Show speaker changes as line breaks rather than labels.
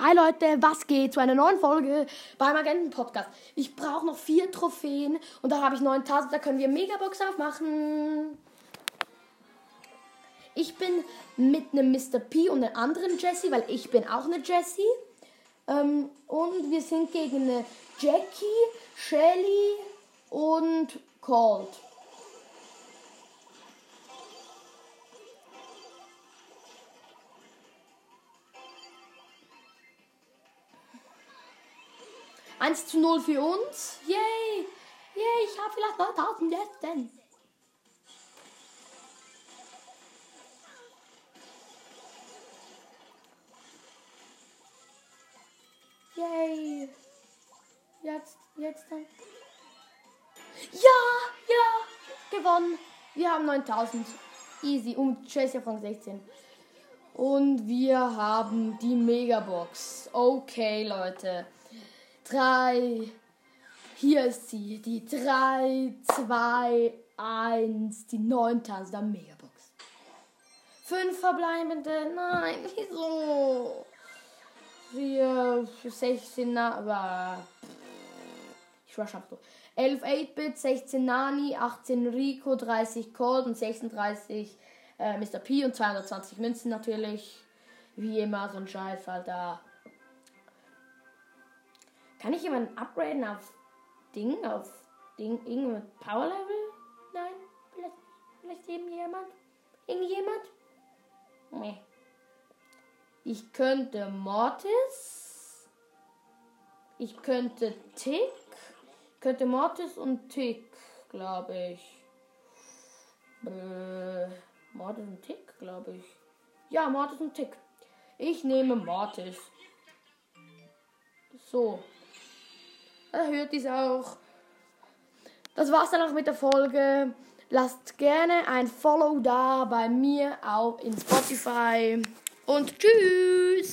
Hi Leute, was geht zu einer neuen Folge beim Agenten Podcast? Ich brauche noch vier Trophäen und da habe ich 9000, da können wir Megabox aufmachen. Ich bin mit einem Mr. P und einem anderen Jessie, weil ich bin auch eine Jessie. Ähm, und wir sind gegen eine Jackie, Shelly und Colt. Eins zu null für uns. Yay! Yay, ich habe vielleicht 9000 jetzt denn. Yay! Jetzt, jetzt dann. Ja, ja, gewonnen. Wir haben 9000. Easy. Und Chase von 16. Und wir haben die Megabox. Okay, Leute. 3. Hier ist sie. Die 3, 2, 1. Die 9000er Megabox. 5 verbleibende. Nein, wieso? 4, 16, aber. Ich rush ab so. 11 8-Bit, 16 Nani, 18 Rico, 30 Cold und 36 äh, Mr. P und 220 Münzen natürlich. Wie immer, so ein Scheiß, Alter. Kann ich jemanden upgraden auf Ding, auf Ding, irgendein Power Level? Nein, vielleicht, vielleicht irgendjemand? Irgendjemand? Nee. Ich könnte Mortis. Ich könnte Tick. Ich könnte Mortis und Tick, glaube ich. Äh, Mortis und Tick, glaube ich. Ja, Mortis und Tick. Ich nehme Mortis. So. Erhöht dies auch. Das war's dann auch mit der Folge. Lasst gerne ein Follow da bei mir auch in Spotify. Und tschüss!